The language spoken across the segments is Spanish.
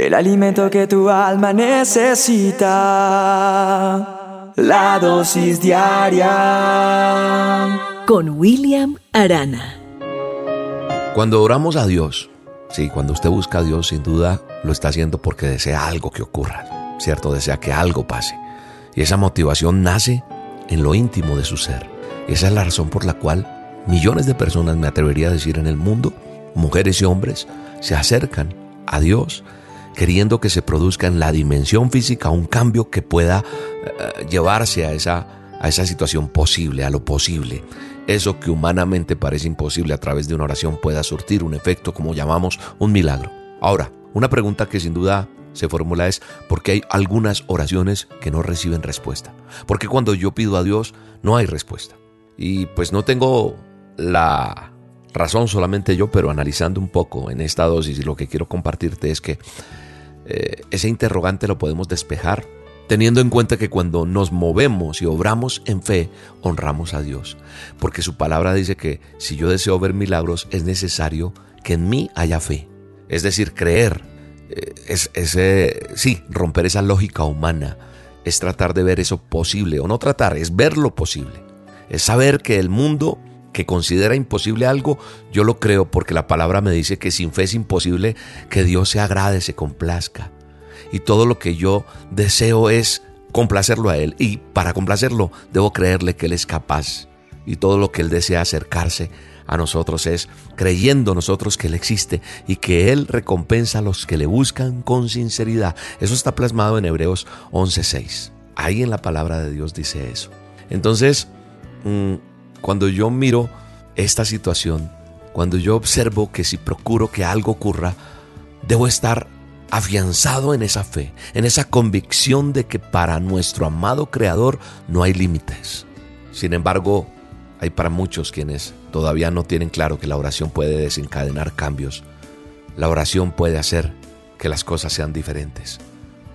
el alimento que tu alma necesita, la dosis diaria. Con William Arana. Cuando oramos a Dios, sí, cuando usted busca a Dios, sin duda lo está haciendo porque desea algo que ocurra, ¿cierto? Desea que algo pase. Y esa motivación nace en lo íntimo de su ser. Esa es la razón por la cual millones de personas, me atrevería a decir, en el mundo, mujeres y hombres, se acercan a Dios queriendo que se produzca en la dimensión física un cambio que pueda eh, llevarse a esa, a esa situación posible, a lo posible. Eso que humanamente parece imposible a través de una oración pueda surtir un efecto como llamamos un milagro. Ahora, una pregunta que sin duda se formula es ¿por qué hay algunas oraciones que no reciben respuesta? Porque cuando yo pido a Dios no hay respuesta. Y pues no tengo la razón solamente yo, pero analizando un poco en esta dosis y lo que quiero compartirte es que eh, ese interrogante lo podemos despejar teniendo en cuenta que cuando nos movemos y obramos en fe, honramos a Dios. Porque su palabra dice que si yo deseo ver milagros, es necesario que en mí haya fe. Es decir, creer. Eh, es, sí, romper esa lógica humana. Es tratar de ver eso posible. O no tratar, es ver lo posible. Es saber que el mundo que considera imposible algo, yo lo creo porque la palabra me dice que sin fe es imposible que Dios se agrade, se complazca. Y todo lo que yo deseo es complacerlo a Él. Y para complacerlo debo creerle que Él es capaz. Y todo lo que Él desea acercarse a nosotros es creyendo nosotros que Él existe y que Él recompensa a los que le buscan con sinceridad. Eso está plasmado en Hebreos 11.6. Ahí en la palabra de Dios dice eso. Entonces, mm, cuando yo miro esta situación, cuando yo observo que si procuro que algo ocurra, debo estar afianzado en esa fe, en esa convicción de que para nuestro amado Creador no hay límites. Sin embargo, hay para muchos quienes todavía no tienen claro que la oración puede desencadenar cambios. La oración puede hacer que las cosas sean diferentes.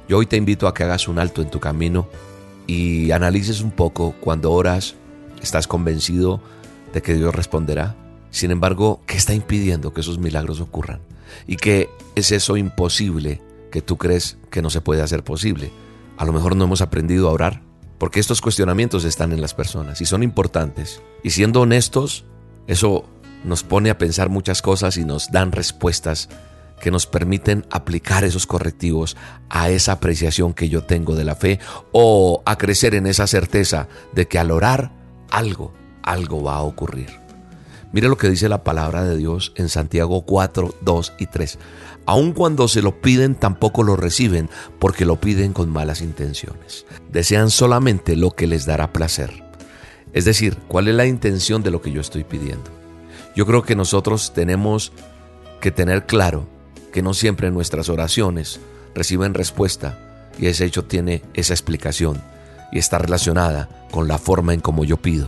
Yo hoy te invito a que hagas un alto en tu camino y analices un poco cuando oras ¿Estás convencido de que Dios responderá? Sin embargo, ¿qué está impidiendo que esos milagros ocurran? ¿Y qué es eso imposible que tú crees que no se puede hacer posible? A lo mejor no hemos aprendido a orar, porque estos cuestionamientos están en las personas y son importantes. Y siendo honestos, eso nos pone a pensar muchas cosas y nos dan respuestas que nos permiten aplicar esos correctivos a esa apreciación que yo tengo de la fe o a crecer en esa certeza de que al orar algo, algo va a ocurrir. Mire lo que dice la palabra de Dios en Santiago 4, 2 y 3. Aun cuando se lo piden, tampoco lo reciben, porque lo piden con malas intenciones. Desean solamente lo que les dará placer. Es decir, ¿cuál es la intención de lo que yo estoy pidiendo? Yo creo que nosotros tenemos que tener claro que no siempre nuestras oraciones reciben respuesta y ese hecho tiene esa explicación y está relacionada con la forma en como yo pido.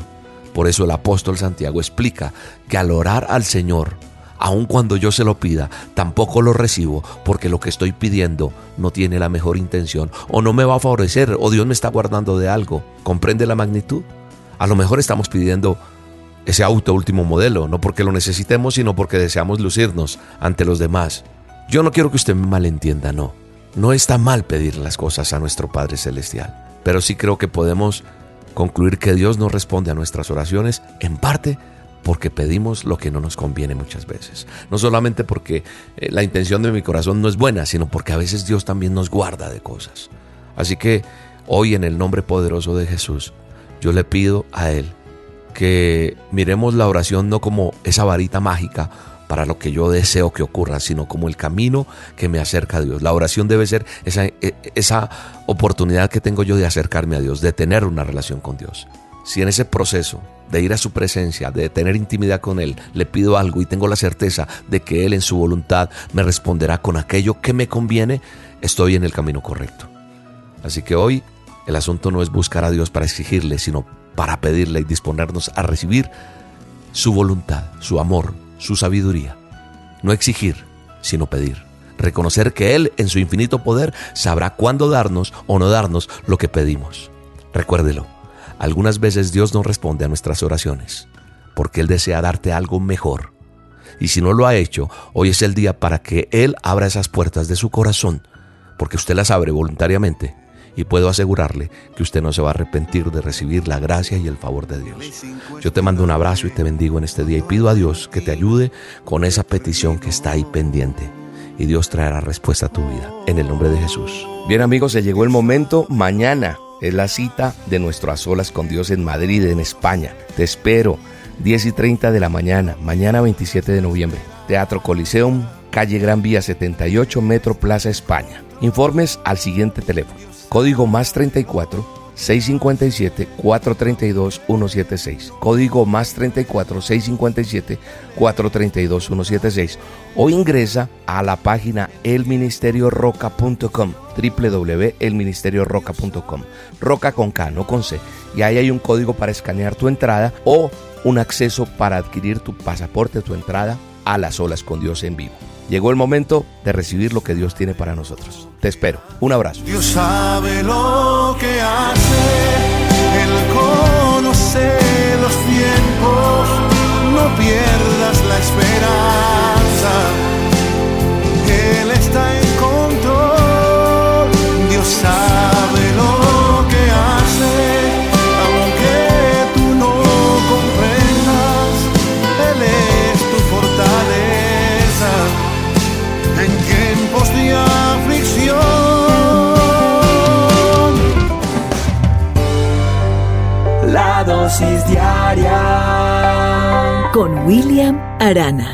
Por eso el apóstol Santiago explica que al orar al Señor, aun cuando yo se lo pida, tampoco lo recibo porque lo que estoy pidiendo no tiene la mejor intención o no me va a favorecer o Dios me está guardando de algo. ¿Comprende la magnitud? A lo mejor estamos pidiendo ese auto último modelo, no porque lo necesitemos, sino porque deseamos lucirnos ante los demás. Yo no quiero que usted me malentienda, no. No está mal pedir las cosas a nuestro Padre Celestial pero sí creo que podemos concluir que Dios no responde a nuestras oraciones en parte porque pedimos lo que no nos conviene muchas veces. No solamente porque eh, la intención de mi corazón no es buena, sino porque a veces Dios también nos guarda de cosas. Así que hoy en el nombre poderoso de Jesús, yo le pido a Él que miremos la oración no como esa varita mágica para lo que yo deseo que ocurra, sino como el camino que me acerca a Dios. La oración debe ser esa, e, esa oportunidad que tengo yo de acercarme a Dios, de tener una relación con Dios. Si en ese proceso de ir a su presencia, de tener intimidad con Él, le pido algo y tengo la certeza de que Él en su voluntad me responderá con aquello que me conviene, estoy en el camino correcto. Así que hoy el asunto no es buscar a Dios para exigirle, sino para pedirle y disponernos a recibir su voluntad, su amor, su sabiduría. No exigir, sino pedir. Reconocer que Él, en su infinito poder, sabrá cuándo darnos o no darnos lo que pedimos. Recuérdelo, algunas veces Dios no responde a nuestras oraciones, porque Él desea darte algo mejor. Y si no lo ha hecho, hoy es el día para que Él abra esas puertas de su corazón, porque usted las abre voluntariamente y puedo asegurarle que usted no se va a arrepentir de recibir la gracia y el favor de Dios. Yo te mando un abrazo y te bendigo en este día y pido a Dios que te ayude con esa petición que está ahí pendiente. Y Dios traerá respuesta a tu vida. En el nombre de Jesús. Bien amigos, se llegó el momento. Mañana es la cita de nuestro A Solas con Dios en Madrid, en España. Te espero. 10 y 30 de la mañana, mañana 27 de noviembre. Teatro Coliseum, calle Gran Vía 78, Metro Plaza España. Informes al siguiente teléfono. Código más 34 657 432 176. Código más 34 657 432 176. O ingresa a la página elministerioroca.com www.elministerioroca.com Roca con K, no con C. Y ahí hay un código para escanear tu entrada o un acceso para adquirir tu pasaporte, tu entrada a las olas con Dios en vivo. Llegó el momento de recibir lo que Dios tiene para nosotros. Te espero. Un abrazo. Dios sabe lo que hace, Con William Arana.